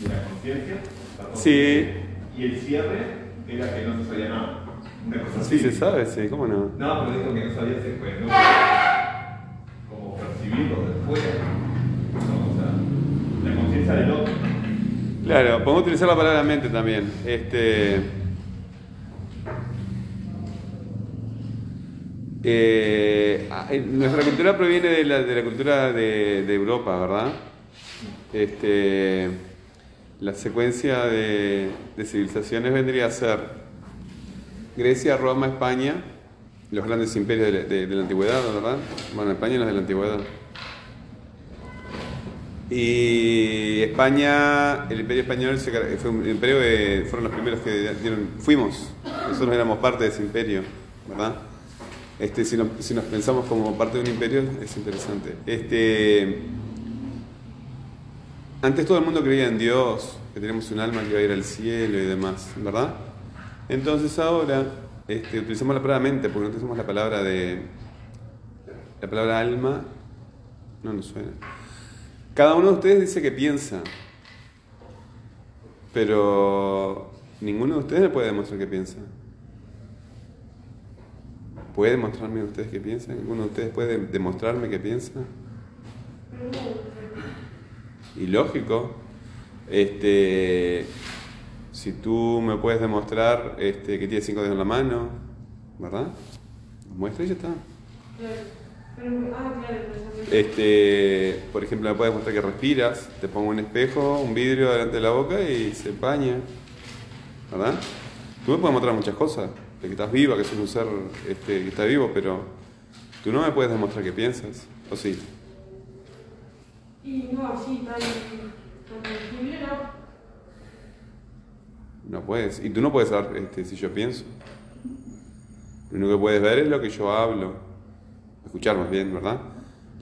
de la conciencia. Sí. Y el cierre era que no se sabía nada. Una cosa Sí así. se sabe, sí, ¿cómo no? No, pero dijo que no sabía si fue, no como percibirlo de fuera. ¿no? O sea, la conciencia del otro. Claro, podemos utilizar la palabra mente también. Este. eh, ah, eh, nuestra cultura proviene de la, de la cultura de, de Europa, ¿verdad? Este, la secuencia de, civilizaciones vendría a ser Grecia, Roma, España, los grandes imperios de la, antigüedad, ¿verdad? Bueno, España los de la antigüedad. Y España, el imperio español fue un imperio que fueron los primeros que dieron, fuimos, nosotros éramos parte de ese imperio, ¿verdad? Este, si, si nos pensamos como parte de un imperio es interesante. Este, antes todo el mundo creía en Dios, que tenemos un alma que iba a ir al cielo y demás, ¿verdad? Entonces ahora este, utilizamos la palabra mente, porque no utilizamos la palabra de... La palabra alma no nos suena. Cada uno de ustedes dice que piensa, pero ninguno de ustedes puede demostrar que piensa. ¿Puede demostrarme ustedes que piensan? ¿Ninguno de ustedes puede demostrarme que piensa? Y lógico, este, si tú me puedes demostrar este, que tienes cinco dedos en la mano, ¿verdad? Muestra y ya está. Este, por ejemplo, me puedes mostrar que respiras, te pongo un espejo, un vidrio delante de la boca y se empaña. ¿Verdad? Tú me puedes mostrar muchas cosas, de que estás viva, que sos un ser este, que está vivo, pero tú no me puedes demostrar que piensas, ¿o sí? Y no, sí, tan, tan tangible, ¿no? No puedes. Y tú no puedes saber este, si yo pienso. Lo único que puedes ver es lo que yo hablo. Escuchar más bien, ¿verdad?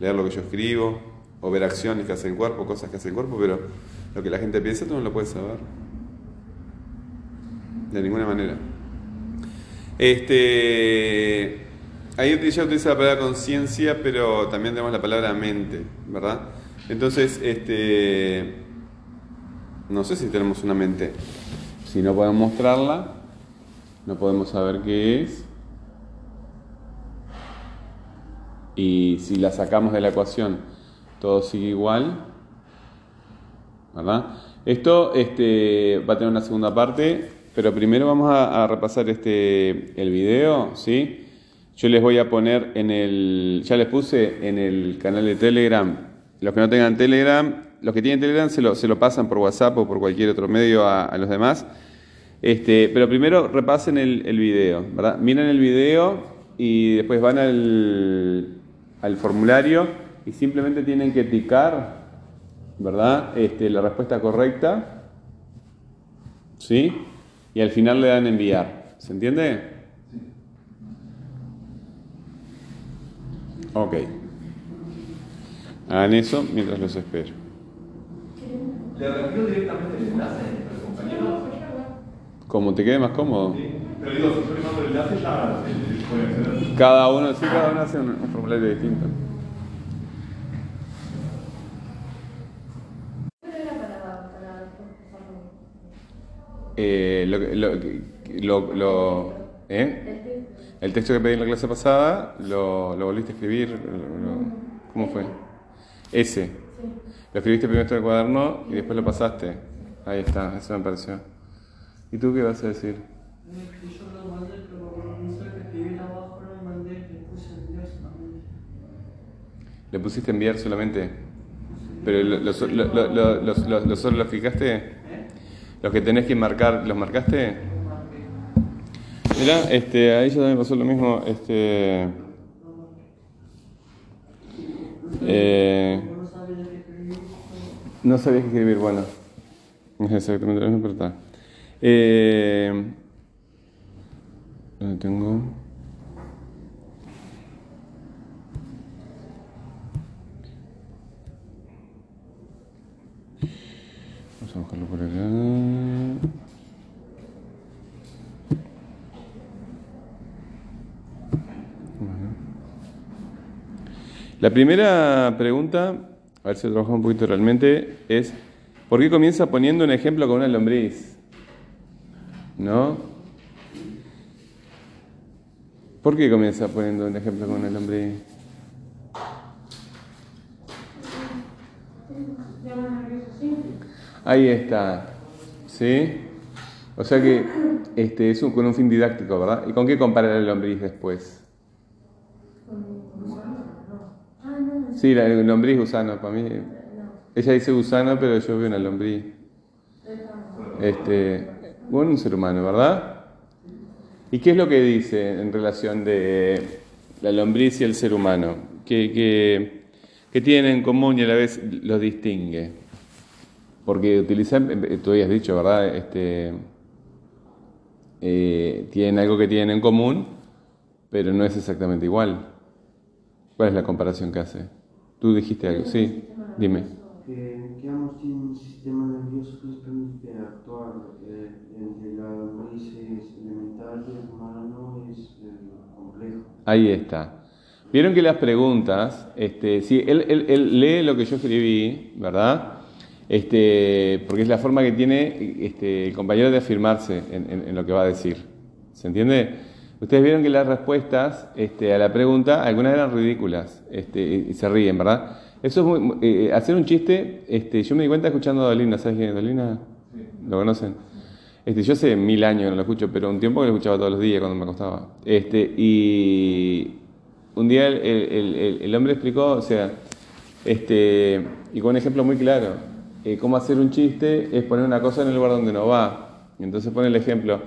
Leer lo que yo escribo, o ver acciones que hace el cuerpo, cosas que hace el cuerpo, pero lo que la gente piensa tú no lo puedes saber. De ninguna manera. Este. Ahí ya utiliza la palabra conciencia, pero también tenemos la palabra mente, ¿verdad? Entonces, este. No sé si tenemos una mente. Si no podemos mostrarla, no podemos saber qué es. Y si la sacamos de la ecuación, todo sigue igual. ¿Verdad? Esto este, va a tener una segunda parte, pero primero vamos a, repasar este, el video, ¿sí? Yo les voy a poner en el, ya les puse en el canal de Telegram, los que no tengan Telegram, los que tienen Telegram se lo, se lo pasan por WhatsApp o por cualquier otro medio a, a los demás. Este, pero primero repasen el, el video, ¿verdad? Miren el video y después van al, al formulario y simplemente tienen que ticar, ¿verdad? Este, la respuesta correcta, ¿sí? Y al final le dan enviar. ¿Se entiende? Ok. Hagan eso mientras los espero. Le reenvío directamente el enlace al compañero. Como te quede más cómodo. Sí. Pero digo, si yo le mando el enlace, ya acceder. Cada uno, sí, cada uno hace un, un formulario distinto. ¿Cuál era para, para Eh, lo, lo, lo, lo- ¿eh? El texto que pedí en la clase pasada, lo, lo volviste a escribir. ¿Cómo fue? Ese. Lo escribiste primero en el cuaderno y después lo pasaste. Ahí está, eso me pareció. ¿Y tú qué vas a decir? Yo lo mandé, pero no sé que escribí abajo, no mandé, le puse Dios solamente. ¿Le pusiste enviar solamente? ¿Pero lo- los, lo- lo- lo- solo los fijaste? ¿Eh? ¿Los que tenés que marcar, los marcaste? Mira, este, a ella también pasó lo mismo. Este, eh, no sabía qué escribir, no bueno. Es exactamente lo mismo, pero. Eh, ¿Dónde tengo? Vamos a buscarlo por acá. La primera pregunta, a ver si lo trabajamos un poquito realmente, es ¿Por qué comienza poniendo un ejemplo con una lombriz? ¿No? ¿Por qué comienza poniendo un ejemplo con una lombriz? Ahí está. ¿Sí? O sea que este, es un- con un fin didáctico, ¿verdad? ¿Y con qué compara la lombriz después? Ah, no, Sí, la lombriz gusano, para mí. Ella dice gusano, pero yo veo una lombriz. Este, bueno, un ser humano, ¿verdad? ¿Y qué es lo que dice en relación de la lombriz y el ser humano? ¿Qué, qué, tienen en común y a la vez los distingue? Porque utilizan, eh, tú habías dicho, ¿verdad? Este, eh, tienen algo que tienen en común, pero no es exactamente igual. ¿Cuál es la comparación que hace? Tú dijiste algo, sí, dime. que, que ambos tienen un sistema nervioso que les permite actuar. Eh, el de la lombriz es elemental y el humano es eh, complejo. Ahí está. Vieron que las preguntas, este, sí, él, él- él lee lo que yo escribí, ¿verdad? Este, porque es la forma que tiene este, el compañero de afirmarse en, en- en lo que va a decir. ¿Se entiende? Ustedes vieron que las respuestas este, a la pregunta, algunas eran ridículas este, y se ríen, ¿verdad? Eso es muy, muy- eh, hacer un chiste, este, yo me di cuenta escuchando a Dolina, ¿sabes quién es Dolina? ¿Lo conocen? Este, yo hace mil años que no lo escucho, pero un tiempo que lo escuchaba todos los días cuando me acostaba. Este, y un día el, el- el- el hombre explicó, o sea, este, y con un ejemplo muy claro, eh, cómo hacer un chiste es poner una cosa en el lugar donde no va. Y entonces pone el ejemplo,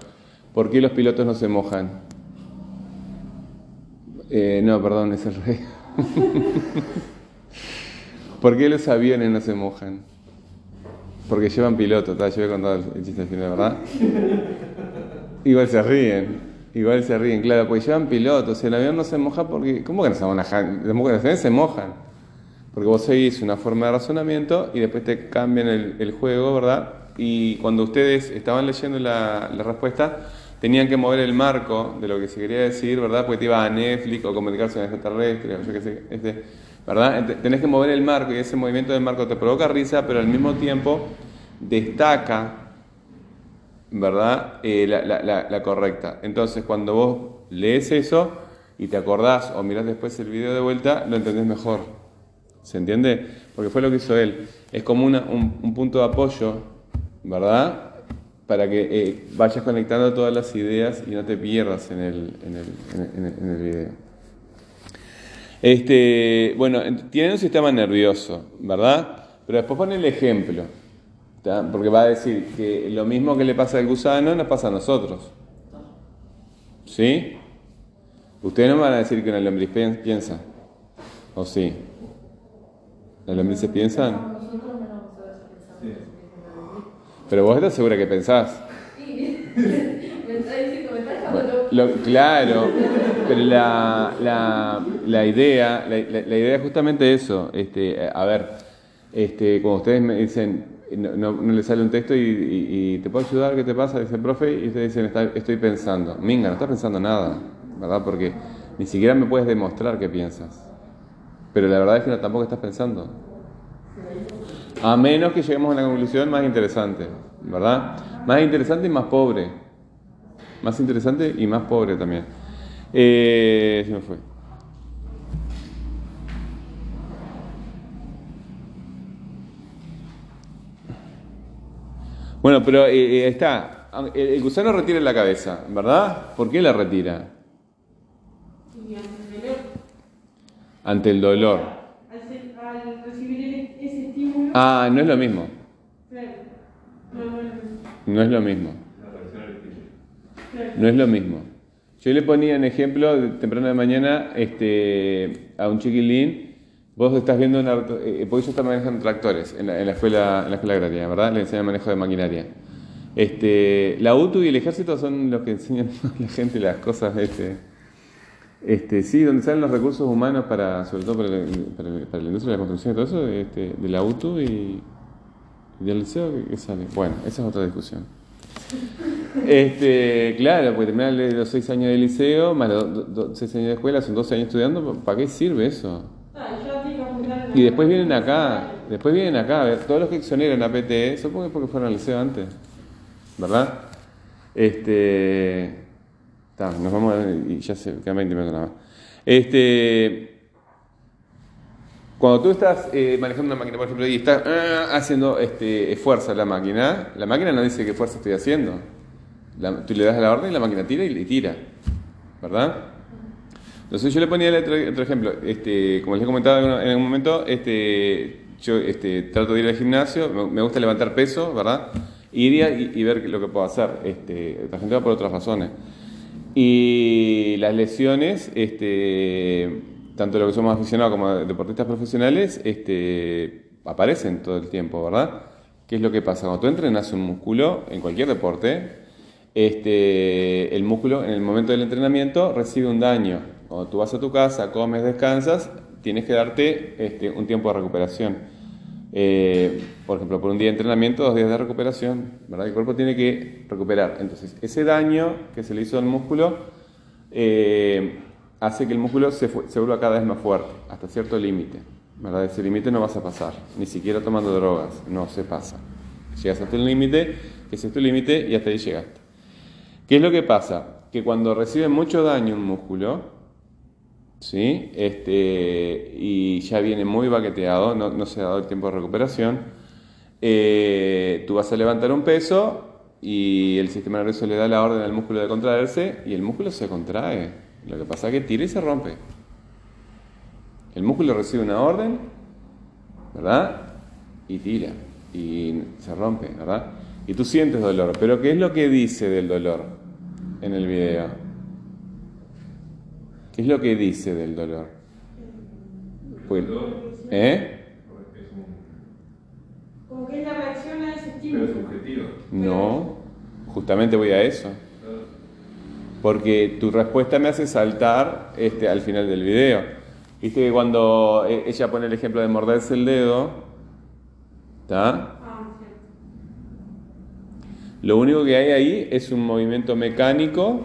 ¿por qué los pilotos no se mojan? Eh, no, perdón, es el rey. ¿Por qué los aviones no se mojan? Porque llevan piloto, ¿tá? yo voy a contar el chiste al final, ¿verdad? Igual se ríen, igual se ríen, claro, porque llevan piloto, o sea, el avión no se moja porque... ¿Cómo que no se mojan? Los aviones se mojan. Porque vos seguís una forma de razonamiento y después te cambian el, juego, ¿verdad? Y cuando ustedes estaban leyendo la respuesta, tenían que mover el marco de lo que se quería decir, ¿verdad? Porque te iba a Netflix o comunicarse con extraterrestre, o yo qué sé, este, ¿verdad? Tenés que mover el marco y ese movimiento del marco te provoca risa, pero al mismo tiempo destaca ¿verdad? Eh, la, correcta. Entonces, cuando vos lees eso y te acordás o mirás después el video de vuelta, lo entendés mejor. ¿Se entiende? Porque fue lo que hizo él. Es como un punto de apoyo, ¿verdad? Para que eh, vayas conectando todas las ideas y no te pierdas en el, en el, en el- video. Este, bueno, ent- tiene un sistema nervioso, ¿verdad? Pero después pone el ejemplo, porque va a decir que lo mismo que le pasa al gusano nos pasa a nosotros. ¿Sí? Ustedes no van a decir que una lombriz piensa. ¿O sí? ¿Las lombrices piensan? Nosotros no vamos a ver si pensamos. Pero vos estás segura que pensás. Sí, me está diciendo, me está dejando Lo- claro, pero la, la, la idea, la, idea es justamente eso. Este, a ver, este, cuando ustedes me dicen, no, no, no le sale un texto y, y- y te puedo ayudar, ¿qué te pasa? Dice el profe, y ustedes dicen, "Está- estoy pensando. Minga, no estás pensando nada, ¿verdad? Porque ni siquiera me puedes demostrar que piensas. Pero la verdad es que no, tampoco estás pensando. A menos que lleguemos a una conclusión más interesante, ¿verdad? Más interesante y más pobre. Más interesante y más pobre también. Eh, se me fue. Bueno, pero eh, eh, está. El, el gusano retira la cabeza, ¿verdad? ¿Por qué la retira? Y antes de leer, Ante el dolor. al, se- al recibir el- ese estímulo, Ah, no es lo mismo. no, es lo mismo. No es lo mismo. Yo le ponía en ejemplo temprano de mañana este, a un chiquilín. Vos estás viendo una, eh, porque ellos están manejando tractores en la, en la escuela, en la escuela agraria, ¿verdad? Le enseñan manejo de maquinaria. Este, la UTU y el ejército son los que enseñan a la gente las cosas. Este, este, sí, donde salen los recursos humanos para, sobre todo para, el- para, para la industria de la construcción y todo eso, este, de la UTU y, del ¿qué- qué sale? Bueno, esa es otra discusión. Este, claro, porque terminar los seis años de liceo, más los do- do- seis años de escuela, son 12 años estudiando, ¿para qué sirve eso? Que la- Y después vienen acá, Después vienen acá, a ver, todos los que exoneran a PTE, supongo que porque fueron al liceo antes, ¿verdad? Este. Ta, nos vamos a, y ya se quedan 20 minutos nada más. Este. Cuando tú estás eh, manejando una máquina, por ejemplo, y estás ah, haciendo este, fuerza a la máquina, la máquina no dice qué fuerza estoy haciendo. La- tú le das la orden y la máquina tira y le tira, ¿verdad? Entonces yo le ponía el otro, otro ejemplo, este, como les he comentado en algún- en algún momento, este, yo este, trato de ir al gimnasio, me gusta levantar peso, ¿verdad? Iría y, y ver lo que puedo hacer. Este, la gente va por otras razones. Y las lesiones, este, tanto lo que somos aficionados como deportistas profesionales, este, aparecen todo el tiempo, ¿verdad? ¿Qué es lo que pasa? Cuando tú entrenas un músculo en cualquier deporte, este, el músculo en el momento del entrenamiento recibe un daño. Cuando tú vas a tu casa, comes, descansas, tienes que darte este, un tiempo de recuperación. Eh, por ejemplo, por un día de entrenamiento, dos días de recuperación, ¿verdad? El cuerpo tiene que recuperar. Entonces, ese daño que se le hizo al músculo eh, hace que el músculo se, se vuelva cada vez más fuerte, hasta cierto límite, ¿verdad? Ese límite no vas a pasar, ni siquiera tomando drogas, no se pasa. Llegas hasta un límite, ese es tu límite y hasta ahí llegaste. ¿Qué es lo que pasa? Que cuando recibe mucho daño un músculo, ¿sí? Este, y ya viene muy baqueteado, no, no se ha dado el tiempo de recuperación, eh, tú vas a levantar un peso y el sistema nervioso le da la orden al músculo de contraerse y el músculo se contrae. Lo que pasa es que tira y se rompe. El músculo recibe una orden, ¿verdad? Y tira y se rompe, ¿verdad? Y tú sientes dolor, pero ¿qué es lo que dice del dolor en el video? ¿Qué es lo que dice del dolor? Pues, ¿Eh? Como que es la reacción a ese pero estímulo. es subjetivo. No, justamente voy a eso. Porque tu respuesta me hace saltar este, al final del video. Viste que cuando eh, ella pone el ejemplo de morderse el dedo, ¿está? Ah, cierto. Lo único que hay ahí es un movimiento mecánico,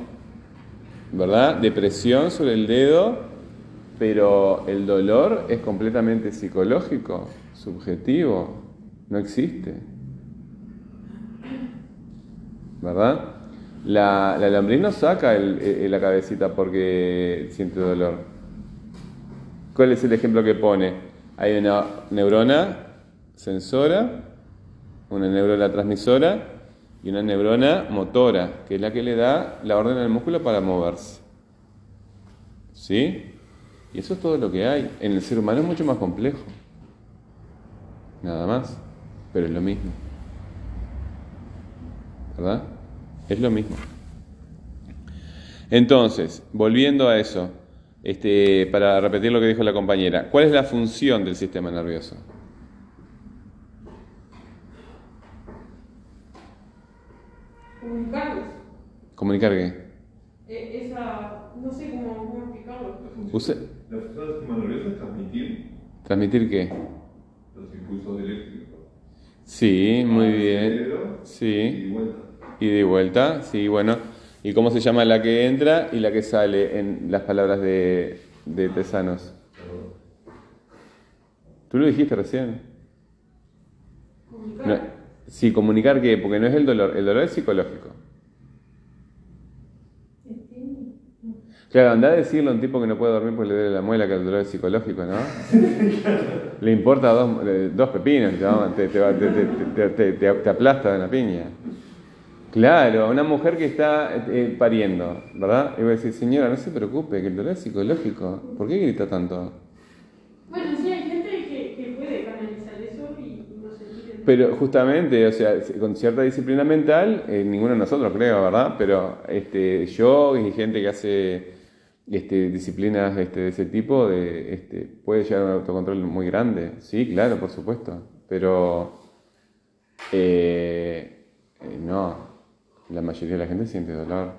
¿verdad? De presión sobre el dedo, pero el dolor es completamente psicológico, subjetivo, no existe. ¿Verdad? La, la no saca la cabecita porque siente dolor. ¿Cuál es el ejemplo que pone? Hay una neurona sensora, una neurona transmisora y una neurona motora, que es la que le da la orden al músculo para moverse. ¿Sí? Y eso es todo lo que hay. En el ser humano es mucho más complejo. Nada más. Pero es lo mismo. ¿Verdad? Es lo mismo. Entonces, volviendo a eso, este, para repetir lo que dijo la compañera, ¿cuál es la función del sistema nervioso? ¿Comunicar qué? Eh, esa. No sé cómo, cómo explicarlo. Use- la función del sistema nervioso es transmitir ¿Transmitir qué? los impulsos eléctricos. Sí, muy al bien. cerebro Y Sí. de vuelta. Y de vuelta, sí, bueno. ¿Y cómo se llama la que entra y la que sale en las palabras de, de Tesanos? ¿Tú lo dijiste recién? Comunicar. No, sí, comunicar qué, porque no es el dolor, el dolor es psicológico. Claro, anda a decirle a un tipo que no puede dormir porque le duele la muela que el dolor es psicológico, ¿no? Le importa dos, eh, dos pepinos, te, va- te, te, va- te, te, te- te- te- te aplasta de una piña. Claro, una mujer que está eh, pariendo, ¿verdad? Y voy a decir, señora, no se preocupe, que el dolor es psicológico. ¿Por qué grita tanto? Bueno, sí, hay gente que, que puede canalizar eso y no sentir el- Pero justamente, o sea, con cierta disciplina mental, eh, ninguno de nosotros creo, ¿verdad? Pero este, yo y gente que hace este, disciplinas este, de ese tipo, de, este, puede llegar a un autocontrol muy grande. Sí, claro, por supuesto. Pero eh, eh, no, la mayoría de la gente siente dolor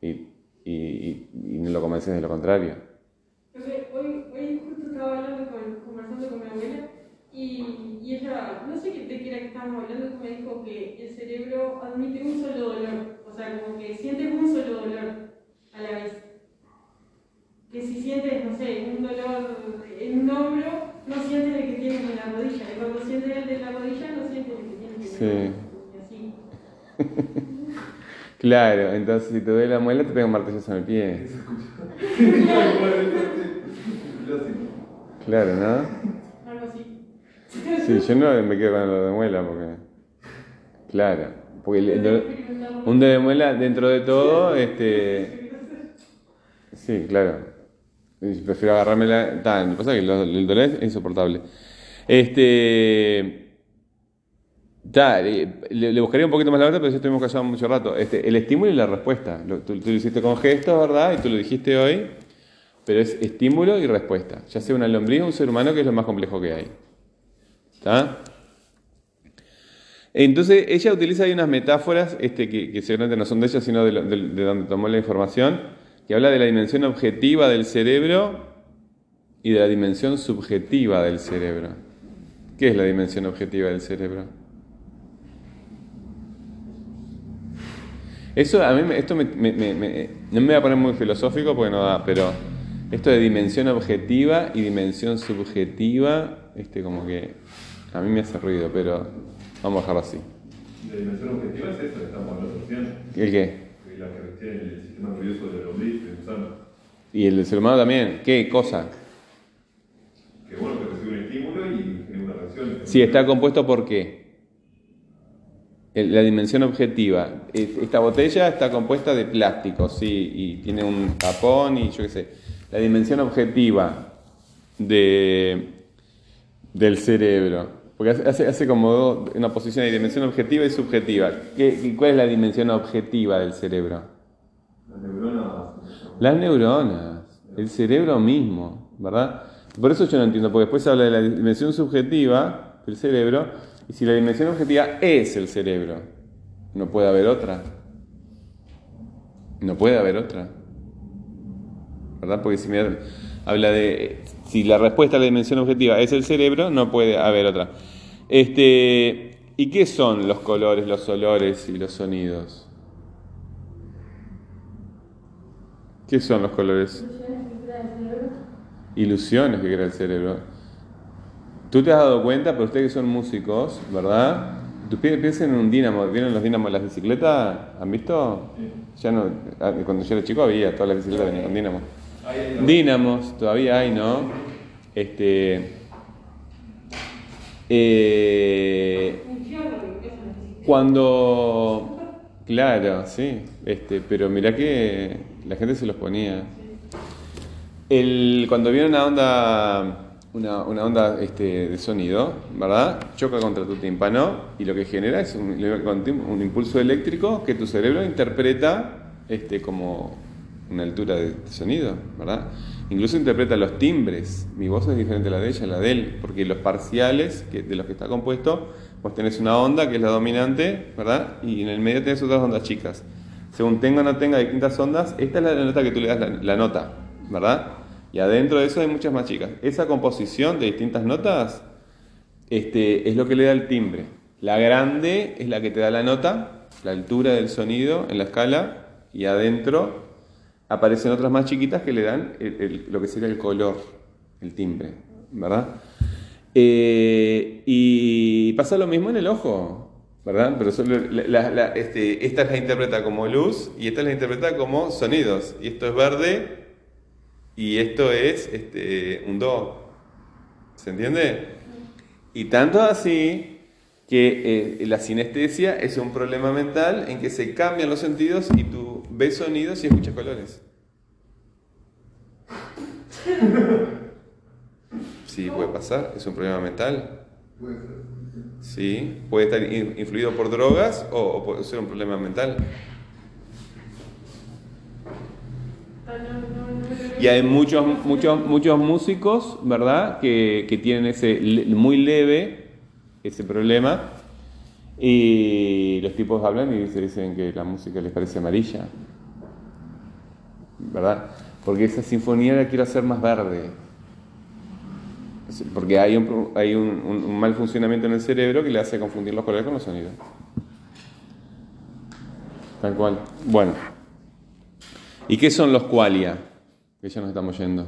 y, y, no lo convences de lo contrario. Hoy, justo estaba hablando con, conversando con mi abuela y, ella, no sé de qué era que estábamos hablando, me dijo que el cerebro admite un solo dolor, o sea, como que sientes un solo dolor a la vez. Sientes, no sé, un dolor en un hombro, no sientes el que tienes en la rodilla. Y cuando sientes el de la rodilla, no sientes el que tienes en la Sí. Y así. Claro, entonces si te duele la muela te pega un martillazo en el pie. Claro, ¿no? Algo así. Sí, yo no me quedo con lo de muela porque. Claro, porque el- el dolor- un dedo de muela dentro de todo, este. Sí, claro. Prefiero agarrarme la. Lo que pasa es que el dolor es insoportable. Este. Eh, le, le buscaría un poquito más la verdad, pero ya estuvimos callados mucho rato. Este, el estímulo y la respuesta. Lo- tú, tú lo hiciste con gestos, ¿verdad? Y tú lo dijiste hoy. Pero es estímulo y respuesta. Ya sea una lombriz o un ser humano, que es lo más complejo que hay. ¿Está? Entonces, ella utiliza ahí unas metáforas este, que, que seguramente no son de ella, sino de, de- de donde tomó la información, que habla de la dimensión objetiva del cerebro y de la dimensión subjetiva del cerebro. ¿Qué es la dimensión objetiva del cerebro? Eso a mí, esto me, me- me- me- no me voy a poner muy filosófico porque no da, pero esto de dimensión objetiva y dimensión subjetiva, este como que a mí me hace ruido, pero vamos a dejarlo así. La dimensión objetiva es esta que estamos hablando ¿El qué? Que la que tiene el sistema nervioso de la lombriz, de gusano. Y el del ser humano también. ¿Qué cosa? Que bueno, que recibe un estímulo y genera una reacción. Sí, está compuesto por qué? La dimensión objetiva. Es- Esta botella está compuesta de plástico, sí, y tiene un tapón y yo qué sé. La dimensión objetiva de, del cerebro. Porque hace, hace, como una posición de dimensión objetiva y subjetiva. ¿Qué, ¿Cuál es la dimensión objetiva del cerebro? Las neuronas. Las neuronas, el cerebro mismo, ¿verdad? Por eso yo no entiendo, porque después se habla de la dimensión subjetiva del cerebro, y si la dimensión objetiva es el cerebro, no puede haber otra. No puede haber otra. ¿Verdad? Porque si me habla de. Si la respuesta a la dimensión objetiva es el cerebro, no puede haber otra. Este, ¿Y qué son los colores, los olores y los sonidos? ¿Qué son los colores? Ilusiones que crea el cerebro. Tú te has dado cuenta, pero ustedes que son músicos, ¿verdad? Tú piensen en un dínamo. ¿Vieron los dínamos de las bicicletas? ¿Han visto? Ya no, ah, cuando yo era chico había, todas las bicicletas venían con dínamo. Dínamos, todavía hay, ¿no? Este. eh, cuando. Claro, sí. Este, pero mirá que la gente se los ponía. El, cuando viene una onda, una, una onda este, de sonido, ¿verdad? Choca contra tu tímpano y lo que genera es un, un impulso eléctrico que tu cerebro interpreta este, como una altura de sonido, ¿verdad? Incluso interpreta los timbres. Mi voz es diferente a la de ella, a la de él, porque los parciales que, de los que está compuesto, vos tenés una onda que es la dominante, ¿verdad? Y en el medio tenés otras ondas chicas. Según tenga o no tenga distintas ondas, esta es la nota que tú le das la, la nota, ¿verdad? Y adentro de eso hay muchas más chicas. Esa composición de distintas notas este, es lo que le da el timbre. La grande es la que te da la nota, la altura del sonido en la escala, y adentro aparecen otras más chiquitas que le dan el- el- lo que sería el color, el timbre, ¿verdad? Eh, y pasa lo mismo en el ojo, ¿verdad? Pero solo la- la- la- este, esta la interpreta como luz y esta la interpreta como sonidos. Y esto es verde y esto es este, un do. ¿Se entiende? Y tanto así que eh, la sinestesia es un problema mental en que se cambian los sentidos y tú ves sonidos y escuchas colores. Sí, puede pasar, es un problema mental. Sí, puede estar in- influido por drogas o, puede ser un problema mental. Y hay muchos, muchos, muchos músicos, ¿verdad?, que, que tienen ese muy leve ese problema. Y los tipos hablan y se dicen que la música les parece amarilla. ¿Verdad? Porque esa sinfonía la quiero hacer más verde. Porque hay, un, hay un, un- un mal funcionamiento en el cerebro que le hace confundir los colores con los sonidos. Tal cual. Bueno. ¿Y qué son los qualia? Que ya nos estamos yendo.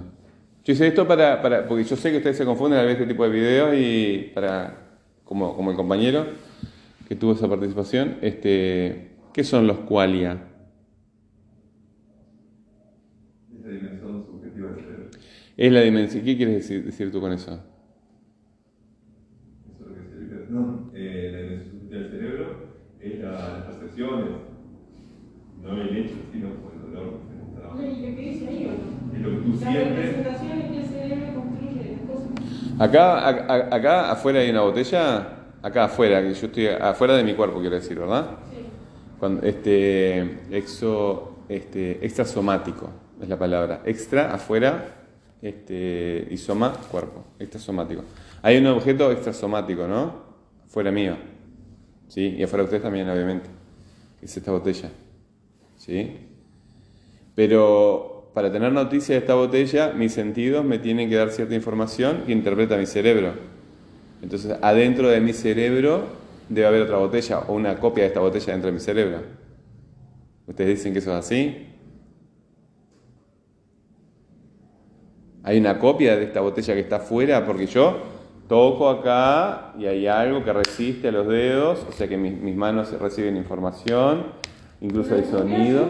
Yo hice esto para, para, porque yo sé que ustedes se confunden al ver este tipo de videos y para, como, como el compañero que tuvo esa participación, este, ¿qué son los qualia? Esa dimensión subjetiva del cerebro. Es la dimensión, ¿qué quieres decir, decir tú con eso? Eso es lo que se dice. No, eh, la dimensión subjetiva del cerebro es la- las percepciones, no el hecho, sino por el dolor que se ¿Y lo que dice ahí? Es lo que tú La sientes. representación es que el cerebro construye las cosas. Acá, a- acá afuera hay una botella, acá afuera, que yo estoy afuera de mi cuerpo, quiero decir, ¿verdad? Sí. Cuando, este, exo, este, extrasomático es la palabra. Extra, afuera, este, y soma, cuerpo. Extrasomático. Hay un objeto extrasomático, ¿no? Fuera mío. ¿Sí? Y afuera de ustedes también, obviamente. Es esta botella. ¿Sí? Pero para tener noticia de esta botella, mis sentidos me tienen que dar cierta información que interpreta mi cerebro. Entonces, adentro de mi cerebro debe haber otra botella o una copia de esta botella dentro de mi cerebro. ¿Ustedes dicen que eso es así? Hay una copia de esta botella que está afuera porque yo toco acá y hay algo que resiste a los dedos, o sea que mis, mis manos reciben información, incluso hay sonido.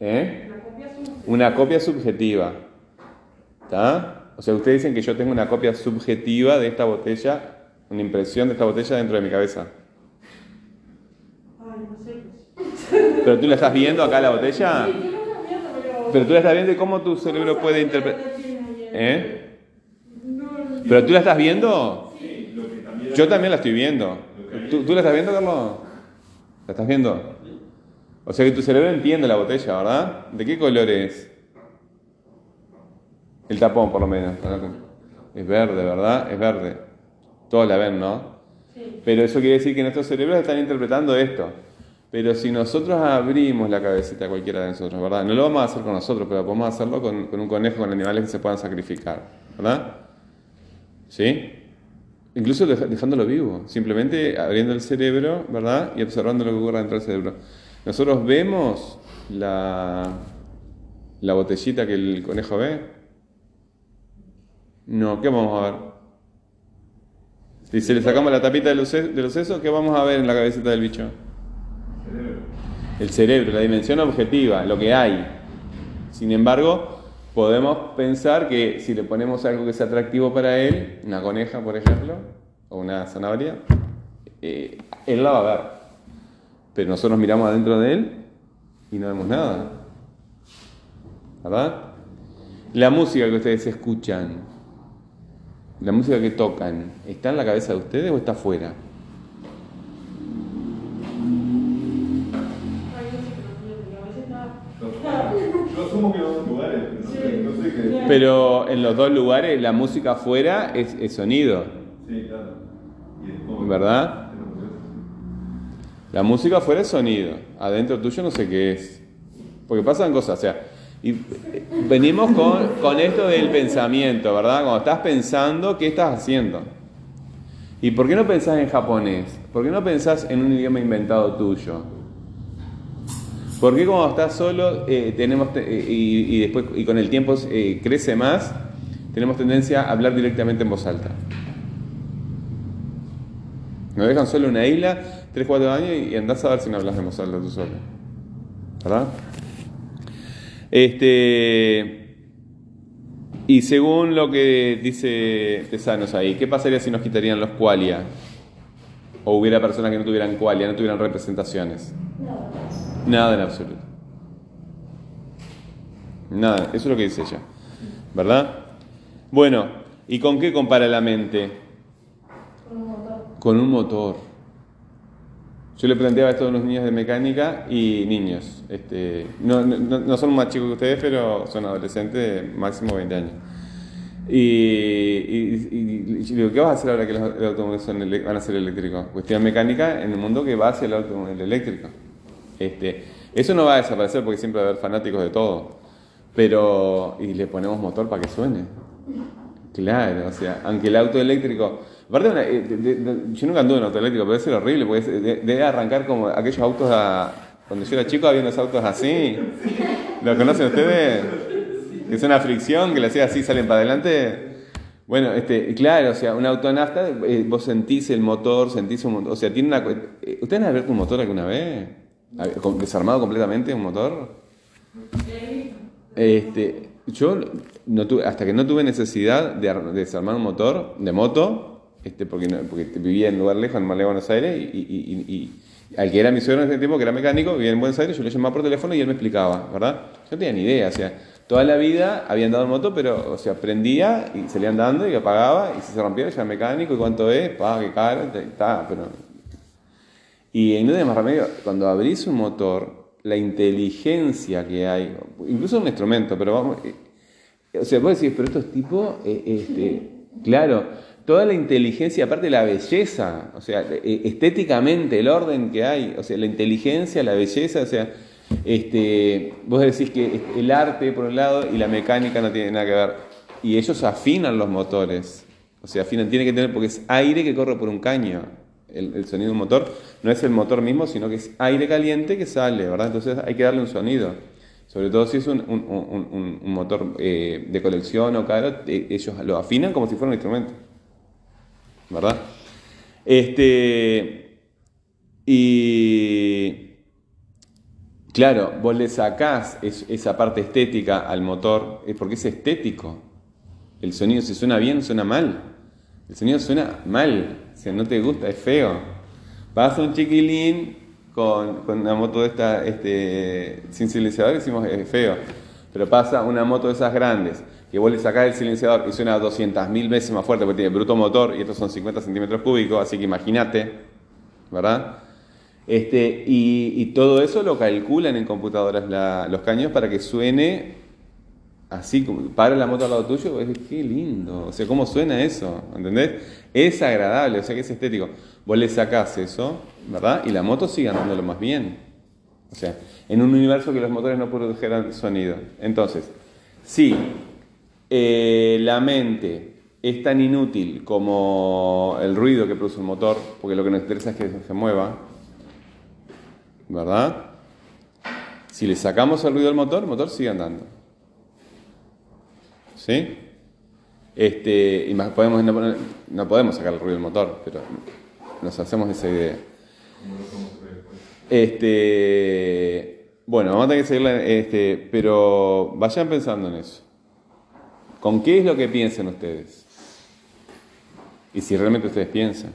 ¿Eh? Una copia subjetiva. Una copia subjetiva. ¿Está? O sea, ustedes dicen que yo tengo una copia subjetiva de esta botella, una impresión de esta botella dentro de mi cabeza. Ay, no sé. ¿Pero tú la estás viendo acá la botella? Pero. Tú la estás viendo y cómo tu cerebro ¿Cómo puede interpretar... ¿Eh? ¿Pero tú la estás viendo? Sí, lo que también Yo también la estoy viendo. ¿Tú, tú la estás viendo, Carlos? ¿La estás viendo? O sea que tu cerebro entiende la botella, ¿verdad? ¿De qué color es? El tapón, por lo menos. Es verde, ¿verdad? Es verde. Todos la ven, ¿no? Sí. Pero eso quiere decir que nuestros cerebros están interpretando esto. Pero si nosotros abrimos la cabecita a cualquiera de nosotros, ¿verdad? No lo vamos a hacer con nosotros, pero podemos hacerlo con, con un conejo, con animales que se puedan sacrificar, ¿verdad? ¿Sí? Incluso dej- dejándolo vivo, simplemente abriendo el cerebro, ¿verdad? Y observando lo que ocurre dentro del cerebro. Nosotros vemos la, la botellita que el conejo ve. No, ¿qué vamos a ver? Si se le sacamos la tapita de los, sesos, ¿qué vamos a ver en la cabecita del bicho? cerebro. El cerebro, la dimensión objetiva, lo que hay. Sin embargo, podemos pensar que si le ponemos algo que sea atractivo para él, una coneja, por ejemplo, o una zanahoria, eh, él la va a ver. Pero nosotros miramos adentro de él y no vemos nada. ¿Verdad? La música que ustedes escuchan, la música que tocan, ¿está en la cabeza de ustedes o está afuera? Ay, no sé, pero a veces está. Yo asumo que en otros lugares, pero no sé. Pero en los dos lugares la música afuera es, sonido, Sí, claro. ¿verdad? La música afuera es sonido, adentro tuyo no sé qué es. Porque pasan cosas, o sea, y eh, venimos con, con esto del pensamiento, ¿verdad? Cuando estás pensando, ¿qué estás haciendo? ¿Y por qué no pensás en japonés? ¿Por qué no pensás en un idioma inventado tuyo? ¿Por qué cuando estás solo eh, tenemos te- eh, y, después y con el tiempo crece más, tenemos tendencia a hablar directamente en voz alta? Nos dejan solo una isla, 3, 4 años y andás a ver si no hablas de voz alta tú solo. ¿Verdad? Este. Y según lo que dice Tesanos ahí, ¿qué pasaría si nos quitarían los qualia? O hubiera personas que no tuvieran qualia, no tuvieran representaciones. Nada en absoluto. Nada, eso es lo que dice ella. ¿Verdad? Bueno, ¿y con qué compara la mente? Con un motor. Con un motor. Yo le planteaba esto a unos niños de mecánica y niños. Este, no, no- no son más chicos que ustedes, pero son adolescentes máximo 20 años. Y, y- digo, ¿qué vas a hacer ahora que los los automóviles van a ser eléctricos? Cuestión mecánica en el mundo que va hacia el automóvil eléctrico. Este, eso no va a desaparecer porque siempre va a haber fanáticos de todo. Pero, y le ponemos motor para que suene. Claro, o sea, aunque el auto eléctrico. Aparte, una- eh, de- de- de- yo nunca anduve en auto eléctrico, pero debe ser horrible, porque de- debe arrancar como aquellos autos a. Cuando yo era chico había unos autos así. ¿Lo conocen ustedes? que es una fricción, que le hacía así, salen para adelante. Bueno, este, claro, o sea, un autonafta, eh, vos sentís el motor, sentís un motor, o sea, tiene una... eh, ¿Ustedes han abierto un motor alguna vez? A ¿Desarmado completamente un motor? Este, yo no tuve, hasta que no tuve necesidad de, de desarmar un motor de moto, este, porque, no- porque vivía en lugar lejos, en Maleo, Buenos Aires, y, y- y- y al que era mi suegro en ese tiempo, que era mecánico, vivía en Buenos Aires, yo le llamaba por teléfono y él me explicaba, ¿verdad? Yo no tenía ni idea, o sea, toda la vida había andado en moto, pero, o sea, prendía y salía andando y apagaba, y si se rompía, ya mecánico, y cuánto es, pa, qué caro, está, pero y no tiene más remedio, cuando abrís un motor, la inteligencia que hay, incluso un instrumento, pero vamos, eh, o sea, vos decís, pero estos tipos, eh, este, claro, toda la inteligencia, aparte la belleza, o sea, eh, estéticamente, el orden que hay, o sea, la inteligencia, la belleza, o sea, este, vos decís que el arte por un lado y la mecánica no tiene nada que ver, y ellos afinan los motores, o sea, afinan, tiene que tener, porque es aire que corre por un caño, el, sonido de un motor no es el motor mismo, sino que es aire caliente que sale, ¿verdad? Entonces hay que darle un sonido. Sobre todo si es un motor eh, de colección o caro, eh, ellos lo afinan como si fuera un instrumento. ¿Verdad? Este. Y. Claro, vos le sacás es- esa parte estética al motor, es porque es estético. El sonido, si suena bien, suena mal. El sonido suena mal, o sea, no te gusta, es feo. Vas a un chiquilín con, con una moto de esta, este, sin silenciador, decimos es feo. Pero pasa una moto de esas grandes, que vos le sacás el silenciador y suena 200.000 veces más fuerte porque tiene bruto motor y estos son 50 centímetros cúbicos, así que imagínate, ¿verdad? Este, y, y todo eso lo calculan en computadoras la- los caños para que suene así, como para la moto al lado tuyo, es qué lindo, o sea, cómo suena eso, ¿entendés? Es agradable, o sea, que es estético. Vos le sacás eso, ¿verdad? Y la moto sigue andándolo más bien. O sea, en un universo que los motores no produjeran sonido. Entonces, si eh, la mente es tan inútil como el ruido que produce un motor, porque lo que nos interesa es que se mueva, ¿verdad? Si le sacamos el ruido al motor, el motor sigue andando. ¿Sí? Este, y más podemos, no, podemos sacar el ruido del motor, pero nos hacemos esa idea. Este, bueno, vamos a tener que seguirla, este, pero vayan pensando en eso. ¿Con qué es lo que piensan ustedes? Y si realmente ustedes piensan.